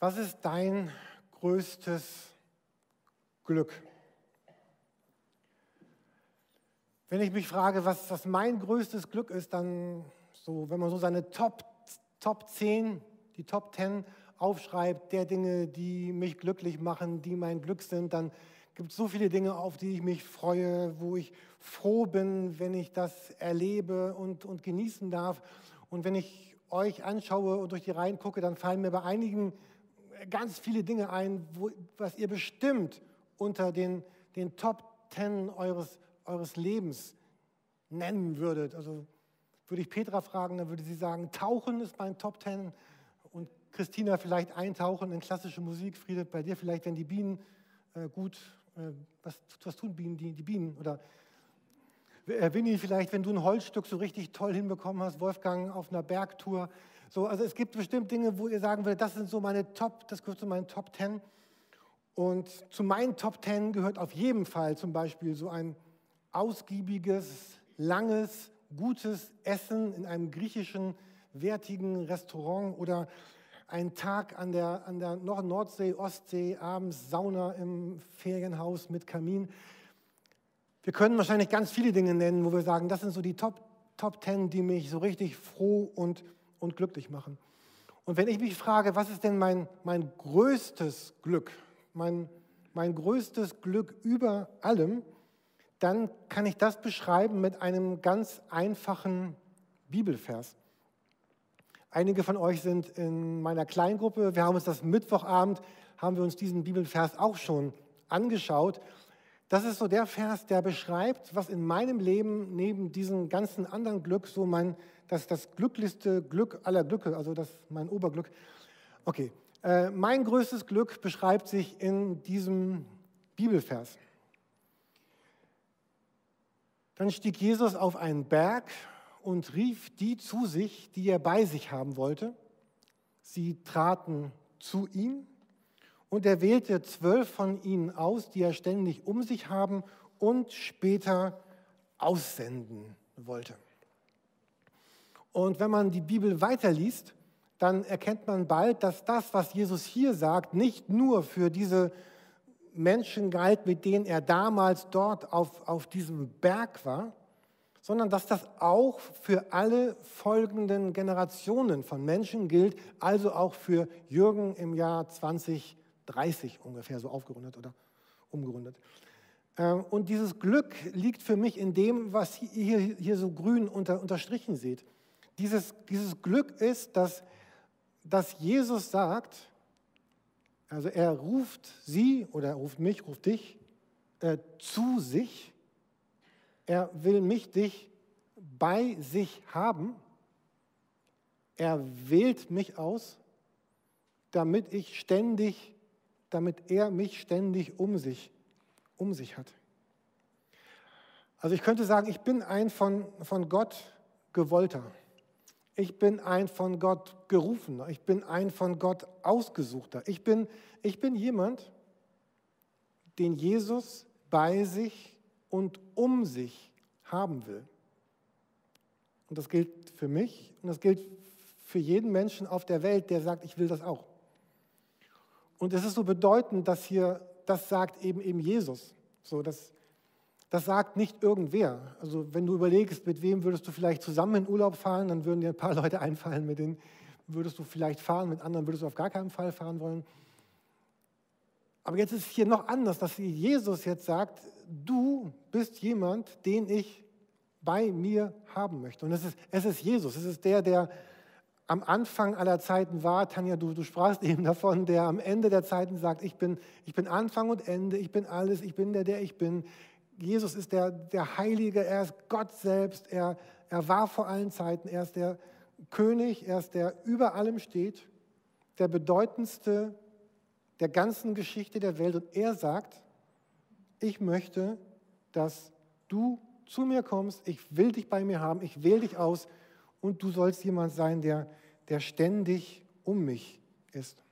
Was ist dein größtes Glück? Wenn ich mich frage, was, was mein größtes Glück ist, dann so, wenn man so seine Top, Top 10, die Top 10 aufschreibt, der Dinge, die mich glücklich machen, die mein Glück sind, dann gibt es so viele Dinge, auf die ich mich freue, wo ich froh bin, wenn ich das erlebe und, und genießen darf. Und wenn ich euch anschaue und durch die Reihen gucke, dann fallen mir bei einigen ganz viele Dinge ein, wo, was ihr bestimmt unter den, den Top Ten eures, eures Lebens nennen würdet. Also würde ich Petra fragen, dann würde sie sagen, Tauchen ist mein Top Ten und Christina vielleicht eintauchen in klassische Musik, Friede, bei dir vielleicht, wenn die Bienen äh, gut, äh, was, was tun Bienen, die, die Bienen oder äh, Winnie, vielleicht, wenn du ein Holzstück so richtig toll hinbekommen hast, Wolfgang auf einer Bergtour. So, also es gibt bestimmt Dinge, wo ihr sagen würdet, das sind so meine Top, das gehört zu meinen Top Ten. Und zu meinen Top Ten gehört auf jeden Fall zum Beispiel so ein ausgiebiges, langes, gutes Essen in einem griechischen, wertigen Restaurant oder ein Tag an der, an der Nordsee, Ostsee, abends Sauna im Ferienhaus mit Kamin. Wir können wahrscheinlich ganz viele Dinge nennen, wo wir sagen, das sind so die Top, Top Ten, die mich so richtig froh und, und glücklich machen. Und wenn ich mich frage, was ist denn mein, mein größtes Glück, mein, mein größtes Glück über allem, dann kann ich das beschreiben mit einem ganz einfachen Bibelvers. Einige von euch sind in meiner Kleingruppe. Wir haben uns das Mittwochabend, haben wir uns diesen Bibelvers auch schon angeschaut. Das ist so der Vers, der beschreibt, was in meinem Leben neben diesem ganzen anderen Glück so mein, das, das glücklichste Glück aller Glücke, also das mein Oberglück. Okay, äh, mein größtes Glück beschreibt sich in diesem Bibelvers. Dann stieg Jesus auf einen Berg und rief die zu sich, die er bei sich haben wollte. Sie traten zu ihm und er wählte zwölf von ihnen aus, die er ständig um sich haben und später aussenden wollte. Und wenn man die Bibel weiterliest, dann erkennt man bald, dass das, was Jesus hier sagt, nicht nur für diese Menschen galt, mit denen er damals dort auf, auf diesem Berg war, sondern dass das auch für alle folgenden Generationen von Menschen gilt, also auch für Jürgen im Jahr 2020. 30 ungefähr, so aufgerundet oder umgerundet. Ähm, und dieses Glück liegt für mich in dem, was ihr hier so grün unter, unterstrichen seht. Dieses, dieses Glück ist, dass, dass Jesus sagt, also er ruft sie oder er ruft mich, ruft dich äh, zu sich. Er will mich, dich bei sich haben. Er wählt mich aus, damit ich ständig damit er mich ständig um sich, um sich hat. Also ich könnte sagen, ich bin ein von, von Gott gewollter. Ich bin ein von Gott gerufener. Ich bin ein von Gott ausgesuchter. Ich bin, ich bin jemand, den Jesus bei sich und um sich haben will. Und das gilt für mich und das gilt für jeden Menschen auf der Welt, der sagt, ich will das auch. Und es ist so bedeutend, dass hier, das sagt eben eben Jesus. So, das, das sagt nicht irgendwer. Also wenn du überlegst, mit wem würdest du vielleicht zusammen in Urlaub fahren, dann würden dir ein paar Leute einfallen, mit denen würdest du vielleicht fahren, mit anderen würdest du auf gar keinen Fall fahren wollen. Aber jetzt ist es hier noch anders, dass Jesus jetzt sagt, du bist jemand, den ich bei mir haben möchte. Und es ist, es ist Jesus, es ist der, der am Anfang aller Zeiten war, Tanja, du, du sprachst eben davon, der am Ende der Zeiten sagt, ich bin, ich bin Anfang und Ende, ich bin alles, ich bin der, der ich bin. Jesus ist der, der Heilige, er ist Gott selbst, er, er war vor allen Zeiten, er ist der König, er ist der über allem steht, der bedeutendste der ganzen Geschichte der Welt. Und er sagt, ich möchte, dass du zu mir kommst, ich will dich bei mir haben, ich wähle dich aus und du sollst jemand sein, der, der ständig um mich ist.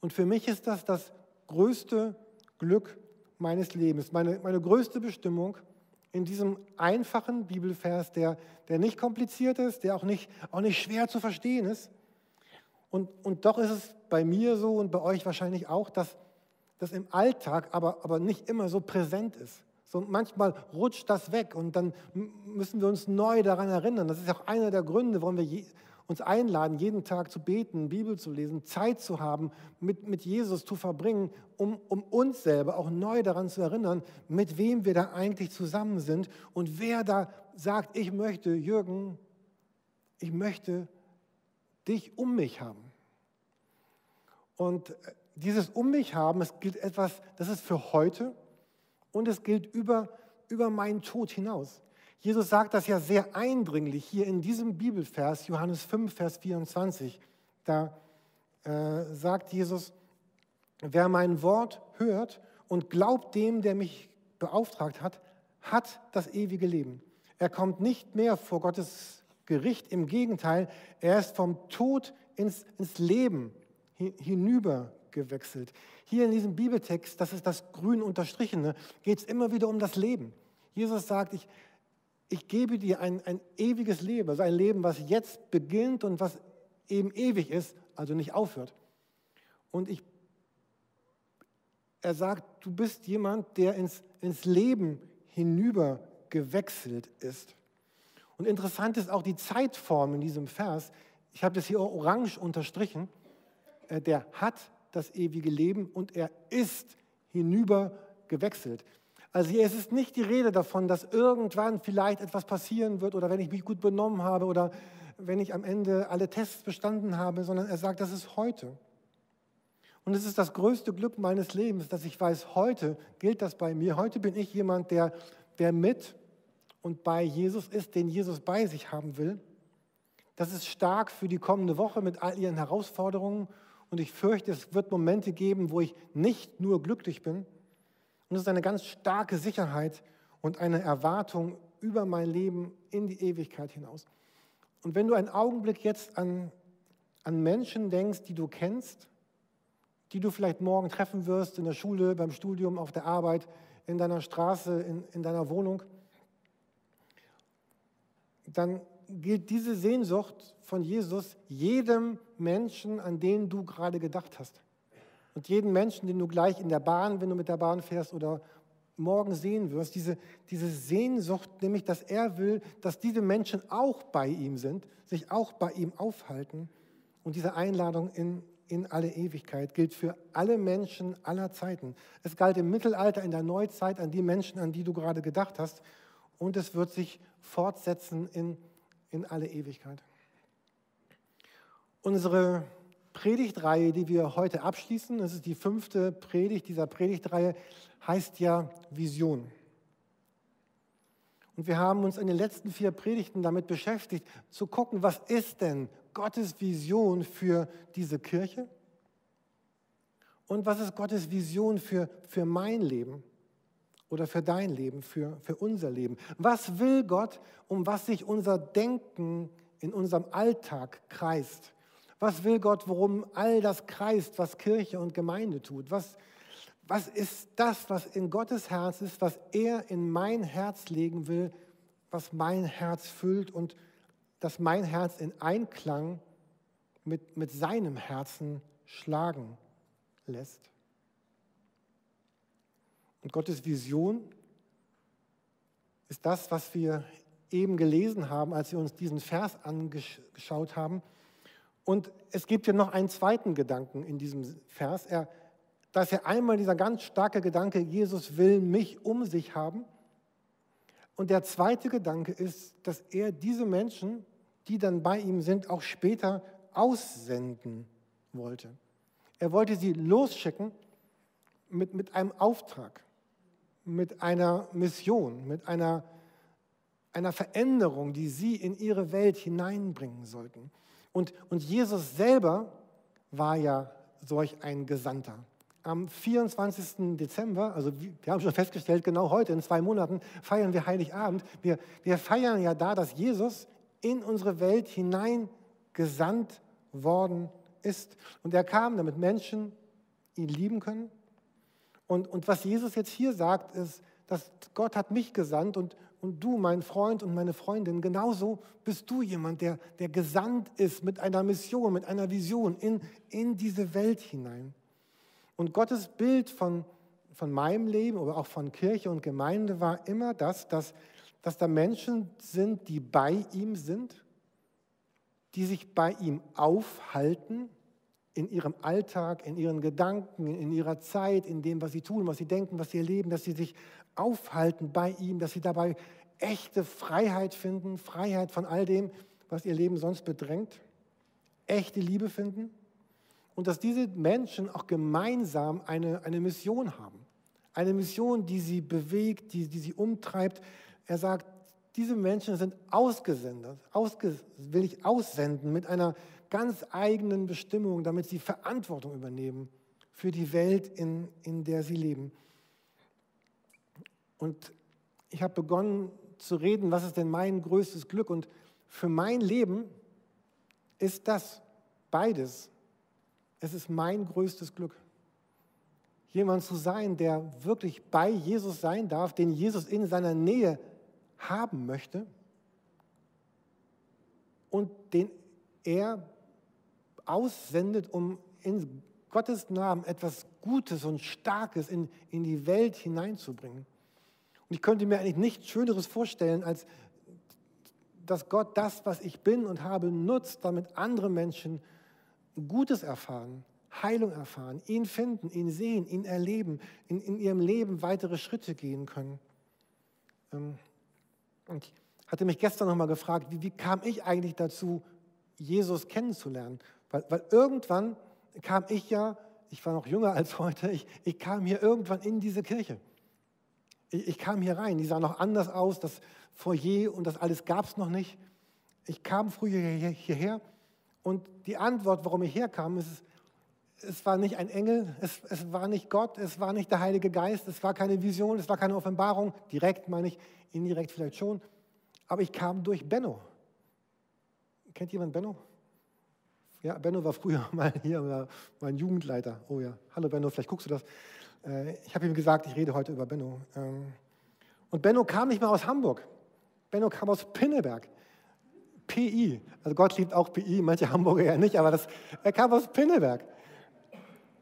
Und für mich ist das das größte Glück meines Lebens, meine, meine größte Bestimmung in diesem einfachen Bibelvers, der, der nicht kompliziert ist, der auch nicht, auch nicht schwer zu verstehen ist. Und, und doch ist es bei mir so und bei euch wahrscheinlich auch, dass das im Alltag aber, aber nicht immer so präsent ist. So manchmal rutscht das weg und dann müssen wir uns neu daran erinnern. Das ist auch einer der Gründe, warum wir uns einladen, jeden Tag zu beten, Bibel zu lesen, Zeit zu haben, mit, mit Jesus zu verbringen, um, um uns selber auch neu daran zu erinnern, mit wem wir da eigentlich zusammen sind und wer da sagt, ich möchte, Jürgen, ich möchte dich um mich haben. Und dieses um mich haben, es gilt etwas, das ist für heute und es gilt über, über meinen Tod hinaus. Jesus sagt das ja sehr eindringlich hier in diesem Bibelvers, Johannes 5, Vers 24. Da äh, sagt Jesus, wer mein Wort hört und glaubt dem, der mich beauftragt hat, hat das ewige Leben. Er kommt nicht mehr vor Gottes Gericht, im Gegenteil, er ist vom Tod ins, ins Leben hinüber gewechselt. Hier in diesem Bibeltext, das ist das grün unterstrichene, geht es immer wieder um das Leben. Jesus sagt, ich, ich gebe dir ein, ein ewiges Leben, also ein Leben, was jetzt beginnt und was eben ewig ist, also nicht aufhört. Und ich, er sagt, du bist jemand, der ins, ins Leben hinüber gewechselt ist. Und interessant ist auch die Zeitform in diesem Vers. Ich habe das hier orange unterstrichen. Äh, der hat das ewige Leben und er ist hinüber gewechselt. Also hier ist nicht die Rede davon, dass irgendwann vielleicht etwas passieren wird oder wenn ich mich gut benommen habe oder wenn ich am Ende alle Tests bestanden habe, sondern er sagt, das ist heute. Und es ist das größte Glück meines Lebens, dass ich weiß, heute gilt das bei mir. Heute bin ich jemand, der, der mit und bei Jesus ist, den Jesus bei sich haben will. Das ist stark für die kommende Woche mit all ihren Herausforderungen und ich fürchte, es wird Momente geben, wo ich nicht nur glücklich bin. Und es ist eine ganz starke Sicherheit und eine Erwartung über mein Leben in die Ewigkeit hinaus. Und wenn du einen Augenblick jetzt an, an Menschen denkst, die du kennst, die du vielleicht morgen treffen wirst in der Schule, beim Studium, auf der Arbeit, in deiner Straße, in, in deiner Wohnung, dann gilt diese Sehnsucht von Jesus jedem Menschen, an den du gerade gedacht hast. Und jeden Menschen, den du gleich in der Bahn, wenn du mit der Bahn fährst oder morgen sehen wirst, diese, diese Sehnsucht, nämlich, dass er will, dass diese Menschen auch bei ihm sind, sich auch bei ihm aufhalten. Und diese Einladung in, in alle Ewigkeit gilt für alle Menschen aller Zeiten. Es galt im Mittelalter, in der Neuzeit an die Menschen, an die du gerade gedacht hast. Und es wird sich fortsetzen in in alle Ewigkeit. Unsere Predigtreihe, die wir heute abschließen, das ist die fünfte Predigt dieser Predigtreihe, heißt ja Vision. Und wir haben uns in den letzten vier Predigten damit beschäftigt, zu gucken, was ist denn Gottes Vision für diese Kirche? Und was ist Gottes Vision für, für mein Leben? oder für dein Leben, für, für unser Leben? Was will Gott, um was sich unser Denken in unserem Alltag kreist? Was will Gott, worum all das kreist, was Kirche und Gemeinde tut? Was, was ist das, was in Gottes Herz ist, was er in mein Herz legen will, was mein Herz füllt und dass mein Herz in Einklang mit, mit seinem Herzen schlagen lässt? Und Gottes Vision ist das, was wir eben gelesen haben, als wir uns diesen Vers angeschaut haben. Und es gibt ja noch einen zweiten Gedanken in diesem Vers. Er, da ist ja einmal dieser ganz starke Gedanke, Jesus will mich um sich haben. Und der zweite Gedanke ist, dass er diese Menschen, die dann bei ihm sind, auch später aussenden wollte. Er wollte sie losschicken mit, mit einem Auftrag mit einer Mission, mit einer, einer Veränderung, die sie in ihre Welt hineinbringen sollten. Und, und Jesus selber war ja solch ein Gesandter. Am 24. Dezember, also wir haben schon festgestellt, genau heute, in zwei Monaten, feiern wir Heiligabend. Wir, wir feiern ja da, dass Jesus in unsere Welt hineingesandt worden ist. Und er kam, damit Menschen ihn lieben können, und, und was Jesus jetzt hier sagt, ist, dass Gott hat mich gesandt und und du, mein Freund und meine Freundin, genauso bist du jemand, der, der gesandt ist mit einer Mission, mit einer Vision in, in diese Welt hinein. Und Gottes Bild von, von meinem Leben oder auch von Kirche und Gemeinde war immer das, dass, dass da Menschen sind, die bei ihm sind, die sich bei ihm aufhalten in ihrem Alltag, in ihren Gedanken, in ihrer Zeit, in dem, was sie tun, was sie denken, was sie erleben, dass sie sich aufhalten bei ihm, dass sie dabei echte Freiheit finden, Freiheit von all dem, was ihr Leben sonst bedrängt, echte Liebe finden und dass diese Menschen auch gemeinsam eine, eine Mission haben. Eine Mission, die sie bewegt, die, die sie umtreibt. Er sagt, diese Menschen sind ausgesendet, ausge, will ich aussenden mit einer ganz eigenen Bestimmung, damit sie Verantwortung übernehmen für die Welt, in, in der sie leben. Und ich habe begonnen zu reden, was ist denn mein größtes Glück? Und für mein Leben ist das beides. Es ist mein größtes Glück. Jemand zu sein, der wirklich bei Jesus sein darf, den Jesus in seiner Nähe haben möchte und den er aussendet, um in Gottes Namen etwas Gutes und Starkes in, in die Welt hineinzubringen. Und ich könnte mir eigentlich nichts Schöneres vorstellen, als dass Gott das, was ich bin und habe, nutzt, damit andere Menschen Gutes erfahren, Heilung erfahren, ihn finden, ihn sehen, ihn erleben, in, in ihrem Leben weitere Schritte gehen können. Ähm, und ich hatte mich gestern nochmal gefragt, wie, wie kam ich eigentlich dazu, Jesus kennenzulernen? Weil, weil irgendwann kam ich ja, ich war noch jünger als heute, ich, ich kam hier irgendwann in diese Kirche. Ich, ich kam hier rein, die sah noch anders aus, das Foyer und das alles gab es noch nicht. Ich kam früher hier, hierher und die Antwort, warum ich herkam, ist, es war nicht ein Engel, es, es war nicht Gott, es war nicht der Heilige Geist, es war keine Vision, es war keine Offenbarung, direkt meine ich, indirekt vielleicht schon, aber ich kam durch Benno. Kennt jemand Benno? Ja, Benno war früher mal hier, mein Jugendleiter. Oh ja, hallo Benno, vielleicht guckst du das. Äh, ich habe ihm gesagt, ich rede heute über Benno. Ähm, und Benno kam nicht mehr aus Hamburg. Benno kam aus Pinneberg. PI. Also Gott liebt auch PI, manche Hamburger ja nicht, aber das, er kam aus Pinneberg.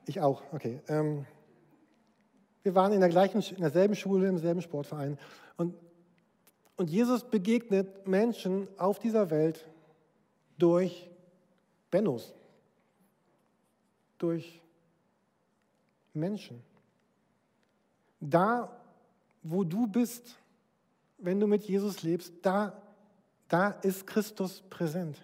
Ich auch, okay. Ähm, wir waren in, der gleichen, in derselben Schule, im selben Sportverein. Und, und Jesus begegnet Menschen auf dieser Welt durch Bennos, durch Menschen. Da, wo du bist, wenn du mit Jesus lebst, da, da ist Christus präsent.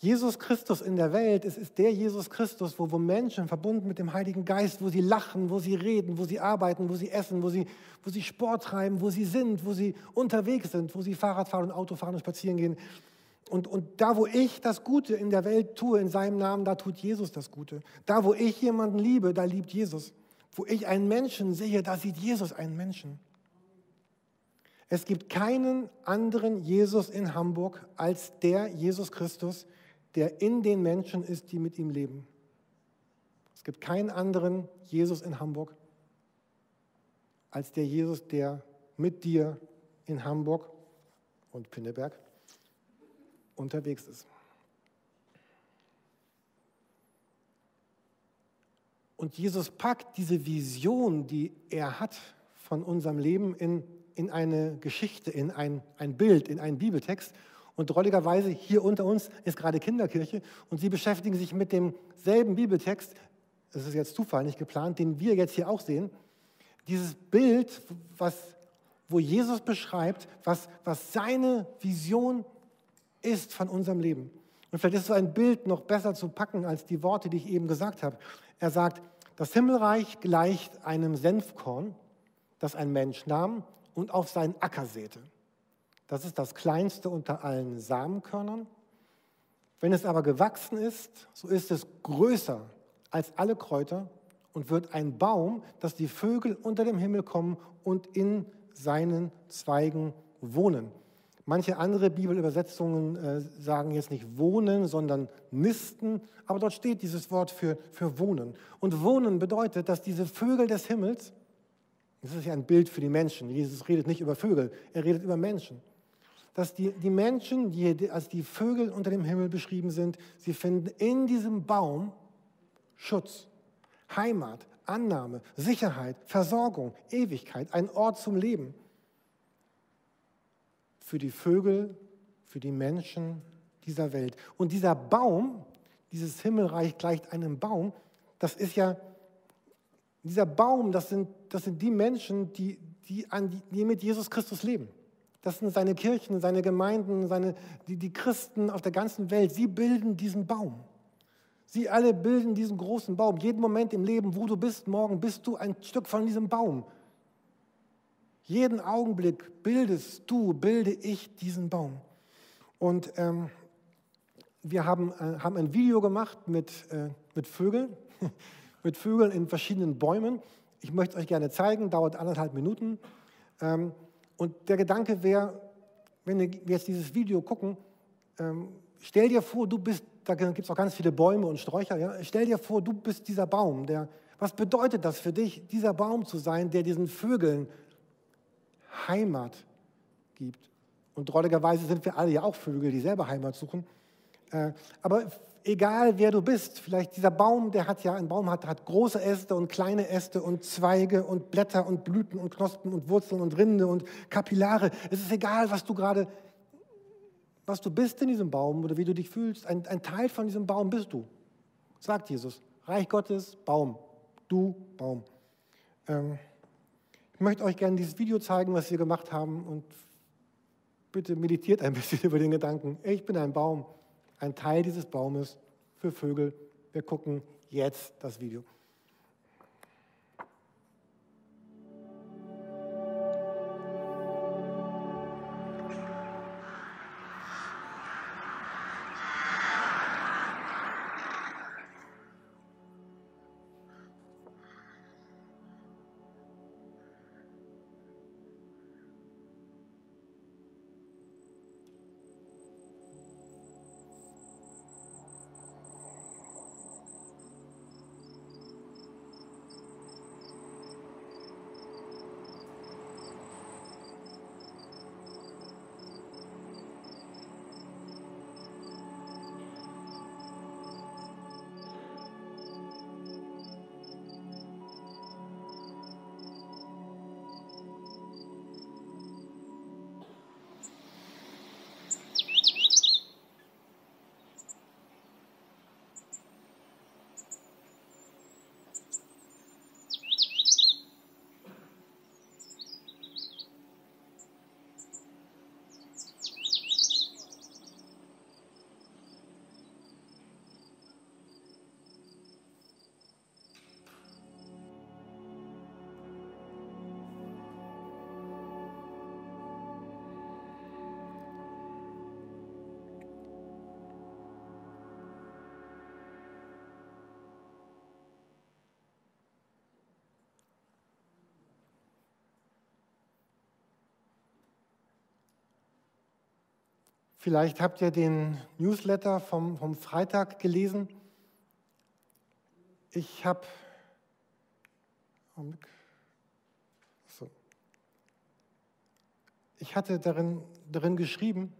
Jesus Christus in der Welt, es ist der Jesus Christus, wo, wo Menschen verbunden mit dem Heiligen Geist, wo sie lachen, wo sie reden, wo sie arbeiten, wo sie essen, wo sie, wo sie Sport treiben, wo sie sind, wo sie unterwegs sind, wo sie Fahrrad fahren und Auto fahren und spazieren gehen. Und, und da, wo ich das Gute in der Welt tue, in seinem Namen, da tut Jesus das Gute. Da, wo ich jemanden liebe, da liebt Jesus. Wo ich einen Menschen sehe, da sieht Jesus einen Menschen. Es gibt keinen anderen Jesus in Hamburg als der Jesus Christus, der in den Menschen ist, die mit ihm leben. Es gibt keinen anderen Jesus in Hamburg als der Jesus, der mit dir in Hamburg und Pinneberg unterwegs ist. Und Jesus packt diese Vision, die er hat von unserem Leben, in, in eine Geschichte, in ein, ein Bild, in einen Bibeltext. Und drolligerweise hier unter uns ist gerade Kinderkirche und sie beschäftigen sich mit demselben Bibeltext, das ist jetzt Zufall, nicht geplant, den wir jetzt hier auch sehen. Dieses Bild, was, wo Jesus beschreibt, was, was seine Vision ist von unserem Leben. Und vielleicht ist so ein Bild noch besser zu packen als die Worte, die ich eben gesagt habe. Er sagt, das Himmelreich gleicht einem Senfkorn, das ein Mensch nahm und auf seinen Acker säte. Das ist das kleinste unter allen Samenkörnern. Wenn es aber gewachsen ist, so ist es größer als alle Kräuter und wird ein Baum, dass die Vögel unter dem Himmel kommen und in seinen Zweigen wohnen. Manche andere Bibelübersetzungen äh, sagen jetzt nicht wohnen, sondern nisten, aber dort steht dieses Wort für, für wohnen. Und wohnen bedeutet, dass diese Vögel des Himmels Das ist ja ein Bild für die Menschen. Jesus redet nicht über Vögel, er redet über Menschen. Dass die, die Menschen, die als die Vögel unter dem Himmel beschrieben sind, sie finden in diesem Baum Schutz, Heimat, Annahme, Sicherheit, Versorgung, Ewigkeit, ein Ort zum Leben. Für die Vögel, für die Menschen dieser Welt. Und dieser Baum, dieses Himmelreich gleicht einem Baum, das ist ja, dieser Baum, das sind, das sind die Menschen, die, die, an, die mit Jesus Christus leben. Das sind seine Kirchen, seine Gemeinden, seine, die, die Christen auf der ganzen Welt. Sie bilden diesen Baum. Sie alle bilden diesen großen Baum. Jeden Moment im Leben, wo du bist, morgen bist du ein Stück von diesem Baum. Jeden Augenblick bildest du, bilde ich diesen Baum. Und ähm, wir haben, äh, haben ein Video gemacht mit, äh, mit Vögeln, mit Vögeln in verschiedenen Bäumen. Ich möchte es euch gerne zeigen, dauert anderthalb Minuten. Ähm, und der Gedanke wäre, wenn wir jetzt dieses Video gucken, ähm, stell dir vor, du bist, da gibt es auch ganz viele Bäume und Sträucher, ja? stell dir vor, du bist dieser Baum. Der, was bedeutet das für dich, dieser Baum zu sein, der diesen Vögeln Heimat gibt? Und drolligerweise sind wir alle ja auch Vögel, die selber Heimat suchen. Äh, aber egal wer du bist, vielleicht dieser Baum, der hat ja, ein Baum hat, hat große Äste und kleine Äste und Zweige und Blätter und Blüten und Knospen und Wurzeln und Rinde und Kapillare. Es ist egal, was du gerade, was du bist in diesem Baum oder wie du dich fühlst. Ein, ein Teil von diesem Baum bist du, sagt Jesus. Reich Gottes, Baum. Du, Baum. Ähm, ich möchte euch gerne dieses Video zeigen, was wir gemacht haben und bitte meditiert ein bisschen über den Gedanken. Ich bin ein Baum ein Teil dieses Baumes für Vögel. Wir gucken jetzt das Video. Vielleicht habt ihr den Newsletter vom, vom Freitag gelesen. Ich habe. Ich hatte darin, darin geschrieben,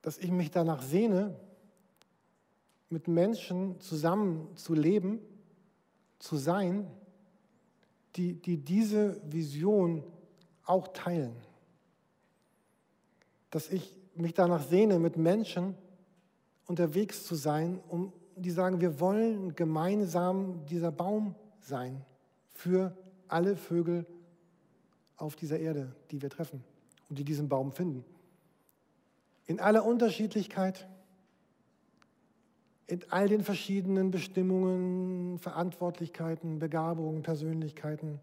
dass ich mich danach sehne, mit Menschen zusammen zu leben, zu sein, die, die diese Vision auch teilen dass ich mich danach sehne, mit Menschen unterwegs zu sein, um die sagen, wir wollen gemeinsam dieser Baum sein für alle Vögel auf dieser Erde, die wir treffen und die diesen Baum finden. In aller Unterschiedlichkeit, in all den verschiedenen Bestimmungen, Verantwortlichkeiten, Begabungen, Persönlichkeiten.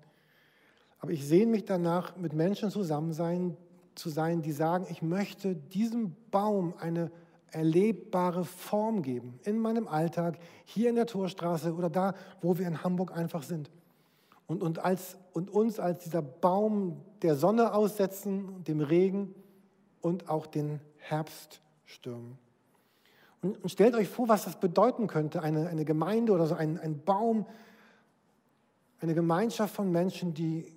Aber ich sehne mich danach, mit Menschen zusammen sein, zu sein, die sagen, ich möchte diesem Baum eine erlebbare Form geben in meinem Alltag, hier in der Torstraße oder da, wo wir in Hamburg einfach sind. Und, und, als, und uns als dieser Baum der Sonne aussetzen, dem Regen und auch den Herbststürmen. Und, und stellt euch vor, was das bedeuten könnte, eine, eine Gemeinde oder so ein, ein Baum, Eine Gemeinschaft von Menschen, die,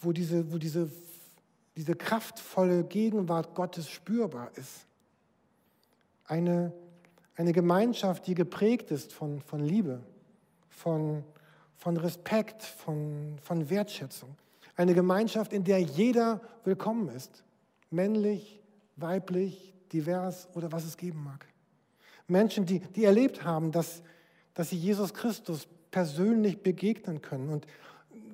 wo, diese, wo diese, diese kraftvolle Gegenwart Gottes spürbar ist. Eine, eine Gemeinschaft, die geprägt ist von, von Liebe, von, von Respekt, von, von Wertschätzung. Eine Gemeinschaft, in der jeder willkommen ist. Männlich, weiblich, divers oder was es geben mag. Menschen, die, die erlebt haben, dass, dass sie Jesus Christus persönlich begegnen können und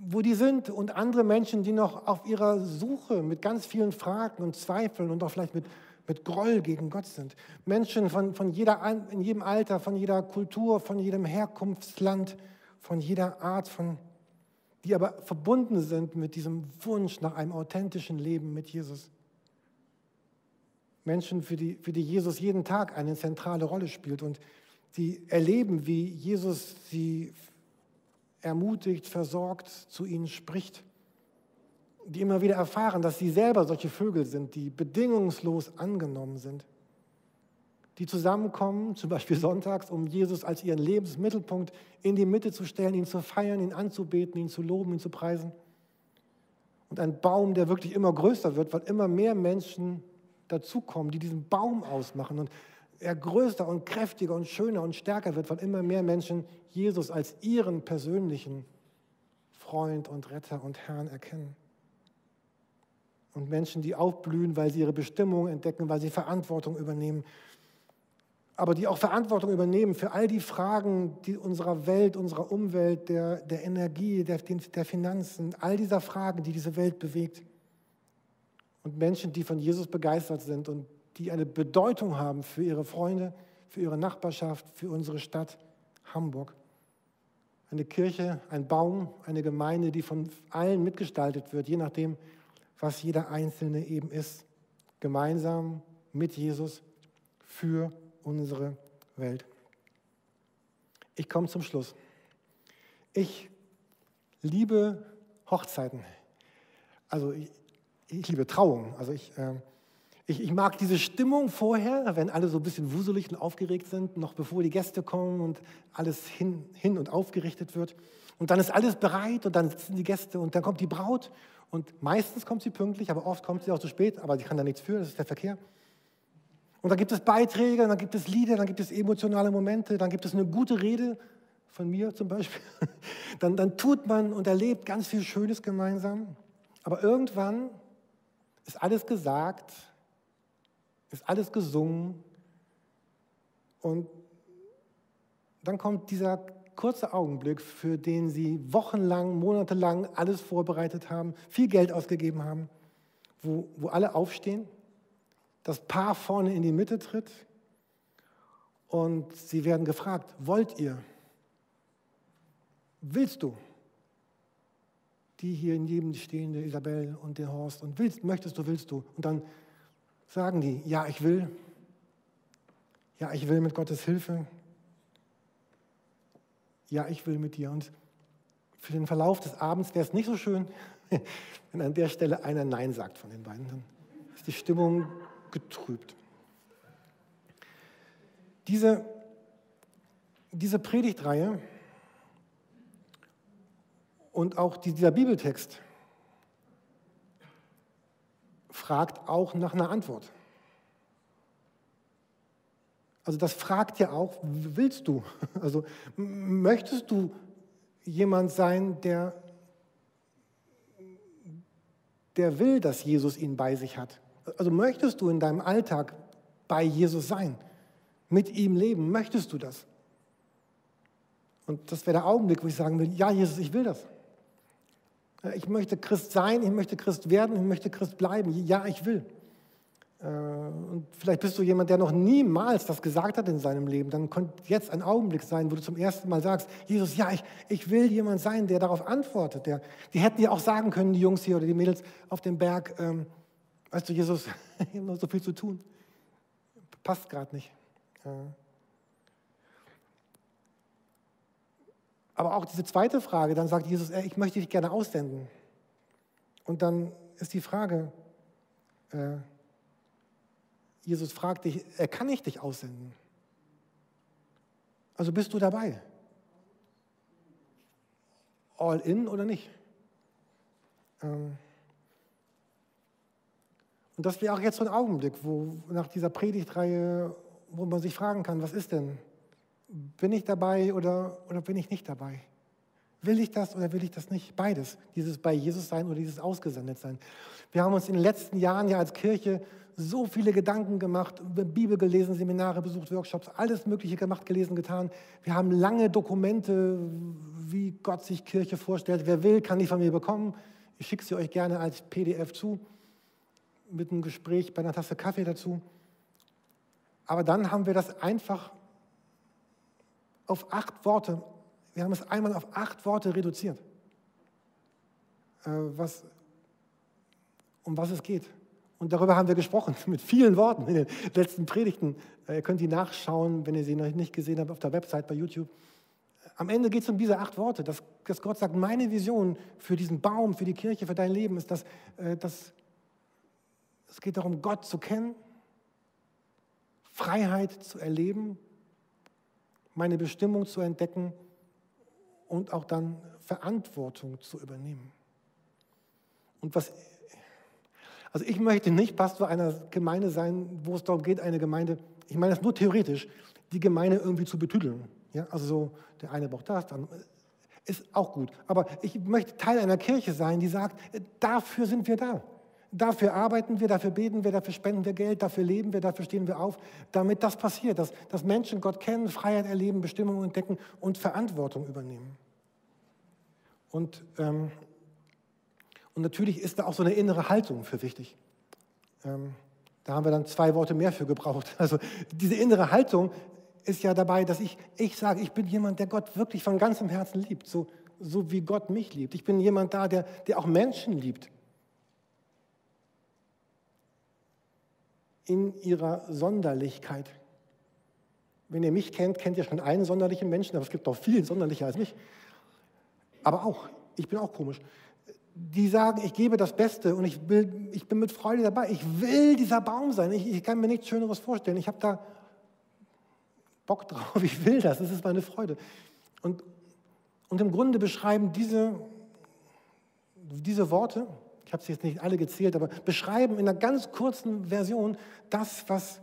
wo die sind und andere Menschen, die noch auf ihrer Suche mit ganz vielen Fragen und Zweifeln und auch vielleicht mit, mit Groll gegen Gott sind. Menschen von, von jeder, in jedem Alter, von jeder Kultur, von jedem Herkunftsland, von jeder Art von, die aber verbunden sind mit diesem Wunsch nach einem authentischen Leben mit Jesus. Menschen, für die, für die Jesus jeden Tag eine zentrale Rolle spielt und die erleben, wie Jesus sie ermutigt, versorgt, zu ihnen spricht, die immer wieder erfahren, dass sie selber solche Vögel sind, die bedingungslos angenommen sind, die zusammenkommen, zum Beispiel sonntags, um Jesus als ihren Lebensmittelpunkt in die Mitte zu stellen, ihn zu feiern, ihn anzubeten, ihn zu loben, ihn zu preisen. Und ein Baum, der wirklich immer größer wird, weil immer mehr Menschen dazukommen, die diesen Baum ausmachen. Und er größer und kräftiger und schöner und stärker wird, weil immer mehr Menschen Jesus als ihren persönlichen Freund und Retter und Herrn erkennen. Und Menschen, die aufblühen, weil sie ihre Bestimmung entdecken, weil sie Verantwortung übernehmen. Aber die auch Verantwortung übernehmen für all die Fragen die unserer Welt, unserer Umwelt, der, der Energie, der, der Finanzen, all dieser Fragen, die diese Welt bewegt. Und Menschen, die von Jesus begeistert sind und die eine Bedeutung haben für ihre Freunde, für ihre Nachbarschaft, für unsere Stadt Hamburg. Eine Kirche, ein Baum, eine Gemeinde, die von allen mitgestaltet wird, je nachdem, was jeder Einzelne eben ist. Gemeinsam mit Jesus für unsere Welt. Ich komme zum Schluss. Ich liebe Hochzeiten. Also ich, ich liebe Trauungen. Also ich, äh, ich, ich, mag diese Stimmung vorher, wenn alle so ein bisschen wuselig und aufgeregt sind, noch bevor die Gäste kommen und alles hin, hin und aufgerichtet wird. Und dann ist alles bereit und dann sitzen die Gäste und dann kommt die Braut und meistens kommt sie pünktlich, aber oft kommt sie auch zu spät, aber sie kann da nichts für, das ist der Verkehr. Und dann gibt es Beiträge, dann gibt es Lieder, dann gibt es emotionale Momente, dann gibt es eine gute Rede von mir zum Beispiel. Dann, dann tut man und erlebt ganz viel Schönes gemeinsam. Aber irgendwann ist alles gesagt ist alles gesungen und dann kommt dieser kurze Augenblick, für den sie wochenlang, monatelang alles vorbereitet haben, viel Geld ausgegeben haben, wo, wo alle aufstehen, das Paar vorne in die Mitte tritt und sie werden gefragt, wollt ihr? Willst du? Die hier neben stehende Isabel und den Horst und willst, möchtest du, willst du? Und dann sagen die, ja, ich will. Ja, ich will mit Gottes Hilfe. Ja, ich will mit dir. Und für den Verlauf des Abends wäre es nicht so schön, wenn an der Stelle einer Nein sagt von den beiden. Dann ist die Stimmung getrübt. Diese, diese Predigtreihe und auch dieser Bibeltext fragt auch nach einer Antwort. Also das fragt ja auch, willst du? Also möchtest du jemand sein, der, der will, dass Jesus ihn bei sich hat? Also möchtest du in deinem Alltag bei Jesus sein, mit ihm leben? Möchtest du das? Und das wäre der Augenblick, wo ich sagen will, ja Jesus, ich will das. Ich möchte Christ sein, ich möchte Christ werden, ich möchte Christ bleiben. Ja, ich will. Äh, und vielleicht bist du jemand, der noch niemals das gesagt hat in seinem Leben. Dann könnte jetzt ein Augenblick sein, wo du zum ersten Mal sagst, Jesus, ja, ich, ich will jemand sein, der darauf antwortet. Der, die hätten ja auch sagen können, die Jungs hier oder die Mädels auf dem Berg, ähm, weißt du, Jesus, ich habe noch so viel zu tun. Passt gerade nicht. Äh, Aber auch diese zweite Frage, dann sagt Jesus, ich möchte dich gerne aussenden. Und dann ist die Frage, äh, Jesus fragt dich, äh, kann ich dich aussenden? Also bist du dabei? all in oder nicht? Ähm, und das wäre auch jetzt so ein Augenblick, wo nach dieser Predigtreihe, wo man sich fragen kann, was ist denn? Bin ich dabei oder, oder bin ich nicht dabei? Will ich das oder will ich das nicht? Beides. Dieses bei Jesus sein oder dieses ausgesendet sein. Wir haben uns in den letzten Jahren ja als Kirche so viele Gedanken gemacht, Bibel gelesen, Seminare besucht, Workshops, alles Mögliche gemacht, gelesen, getan. Wir haben lange Dokumente, wie Gott sich Kirche vorstellt. Wer will, kann die von mir bekommen. Ich schicke sie euch gerne als PDF zu mit einem Gespräch bei einer Tasse Kaffee dazu. Aber dann haben wir das einfach auf acht Worte, wir haben es einmal auf acht Worte reduziert, äh, was, um was es geht. Und darüber haben wir gesprochen, mit vielen Worten in den letzten Predigten. Äh, ihr könnt die nachschauen, wenn ihr sie noch nicht gesehen habt, auf der Website bei YouTube. Am Ende geht es um diese acht Worte, dass, dass, Gott sagt, meine Vision für diesen Baum, für die Kirche, für dein Leben ist, dass, äh, dass es geht darum, Gott zu kennen, Freiheit zu erleben, meine Bestimmung zu entdecken und auch dann Verantwortung zu übernehmen. Und was, also ich möchte nicht Pastor einer Gemeinde sein, wo es darum geht, eine Gemeinde, ich meine das nur theoretisch, die Gemeinde irgendwie zu betüdeln. Ja, also so, der eine braucht das, dann ist auch gut. Aber ich möchte Teil einer Kirche sein, die sagt, dafür sind wir da. Dafür arbeiten wir, dafür beten wir, dafür spenden wir Geld, dafür leben wir, dafür stehen wir auf, damit das passiert, dass, dass Menschen Gott kennen, Freiheit erleben, Bestimmungen entdecken und Verantwortung übernehmen. Und, ähm, und natürlich ist da auch so eine innere Haltung für wichtig. Ähm, da haben wir dann zwei Worte mehr für gebraucht. Also diese innere Haltung ist ja dabei, dass ich, ich sage, ich bin jemand, der Gott wirklich von ganzem Herzen liebt, so, so wie Gott mich liebt. Ich bin jemand da, der, der auch Menschen liebt in ihrer Sonderlichkeit. Wenn ihr mich kennt, kennt ihr schon einen sonderlichen Menschen, aber es gibt noch viel sonderlicher als mich. Aber auch, ich bin auch komisch. Die sagen, ich gebe das Beste und ich, will, ich bin mit Freude dabei. Ich will dieser Baum sein. Ich, ich kann mir nichts Schöneres vorstellen. Ich habe da Bock drauf. Ich will das. Das ist meine Freude. Und, und im Grunde beschreiben diese, diese Worte, ich habe sie jetzt nicht alle gezählt, aber beschreiben in einer ganz kurzen Version das, was,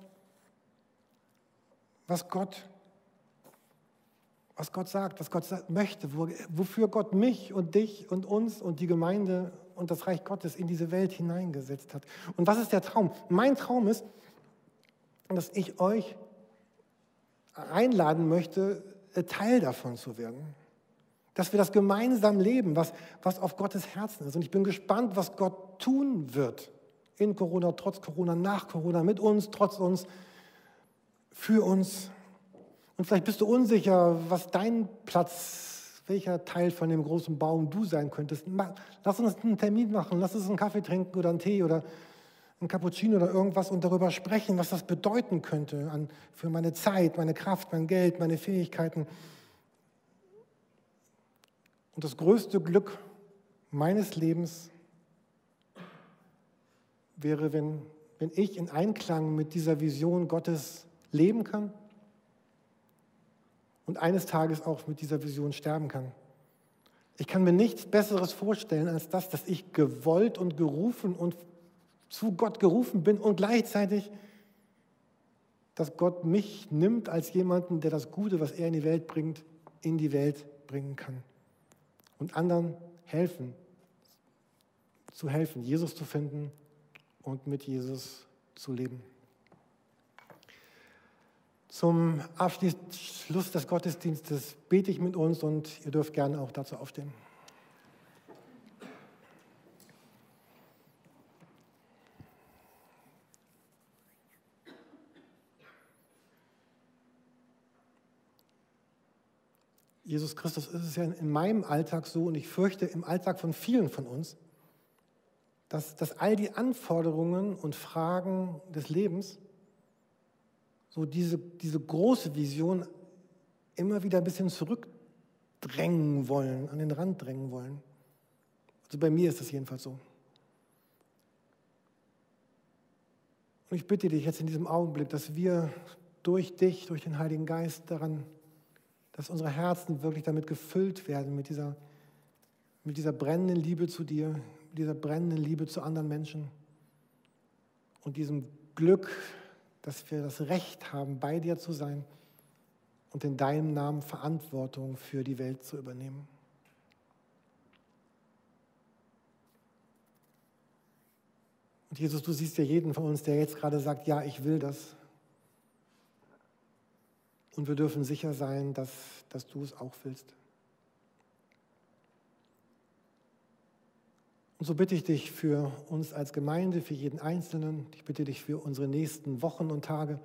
was, Gott, was Gott sagt, was Gott möchte, wofür Gott mich und dich und uns und die Gemeinde und das Reich Gottes in diese Welt hineingesetzt hat. Und was ist der Traum? Mein Traum ist, dass ich euch einladen möchte, Teil davon zu werden dass wir das gemeinsam leben, was, was auf Gottes Herzen ist. Und ich bin gespannt, was Gott tun wird in Corona, trotz Corona, nach Corona, mit uns, trotz uns, für uns. Und vielleicht bist du unsicher, was dein Platz, welcher Teil von dem großen Baum du sein könntest. Lass uns einen Termin machen, lass uns einen Kaffee trinken oder einen Tee oder ein Cappuccino oder irgendwas und darüber sprechen, was das bedeuten könnte an, für meine Zeit, meine Kraft, mein Geld, meine Fähigkeiten. Und das größte Glück meines Lebens wäre, wenn, wenn ich in Einklang mit dieser Vision Gottes leben kann und eines Tages auch mit dieser Vision sterben kann. Ich kann mir nichts Besseres vorstellen als das, dass ich gewollt und gerufen und zu Gott gerufen bin und gleichzeitig, dass Gott mich nimmt als jemanden, der das Gute, was er in die Welt bringt, in die Welt bringen kann und anderen helfen, zu helfen, Jesus zu finden und mit Jesus zu leben. Zum Abschluss des Gottesdienstes bete ich mit uns und ihr dürft gerne auch dazu aufstehen. Jesus Christus ist es ja in meinem Alltag so und ich fürchte im Alltag von vielen von uns, dass, dass all die Anforderungen und Fragen des Lebens, so diese, diese große Vision immer wieder ein bisschen zurückdrängen wollen, an den Rand drängen wollen. Also bei mir ist das jedenfalls so. Und ich bitte dich jetzt in diesem Augenblick, dass wir durch dich, durch den Heiligen Geist daran dass unsere Herzen wirklich damit gefüllt werden, mit dieser mit dieser brennenden Liebe zu dir, mit dieser brennenden Liebe zu anderen Menschen und diesem Glück, dass wir das Recht haben, bei dir zu sein und in deinem Namen Verantwortung für die Welt zu übernehmen. Und Jesus, du siehst ja jeden von uns, der jetzt gerade sagt, ja, ich will das. Und wir dürfen sicher sein, dass, dass du es auch willst. Und so bitte ich dich für uns als Gemeinde, für jeden Einzelnen, ich bitte dich für unsere nächsten Wochen und Tage,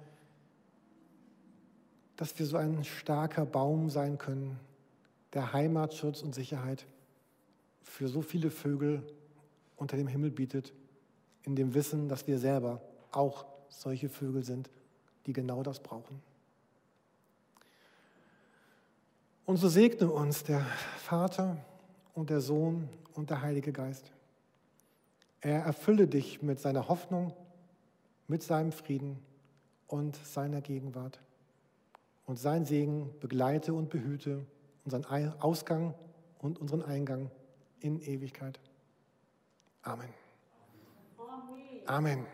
dass wir so ein starker Baum sein können, der Heimatschutz und Sicherheit für so viele Vögel unter dem Himmel bietet, in dem Wissen, dass wir selber auch solche Vögel sind, die genau das brauchen. Und so segne uns der Vater und der Sohn und der Heilige Geist. Er erfülle dich mit seiner Hoffnung, mit seinem Frieden und seiner Gegenwart. Und sein Segen begleite und behüte unseren Ausgang und unseren Eingang in Ewigkeit. Amen. Amen.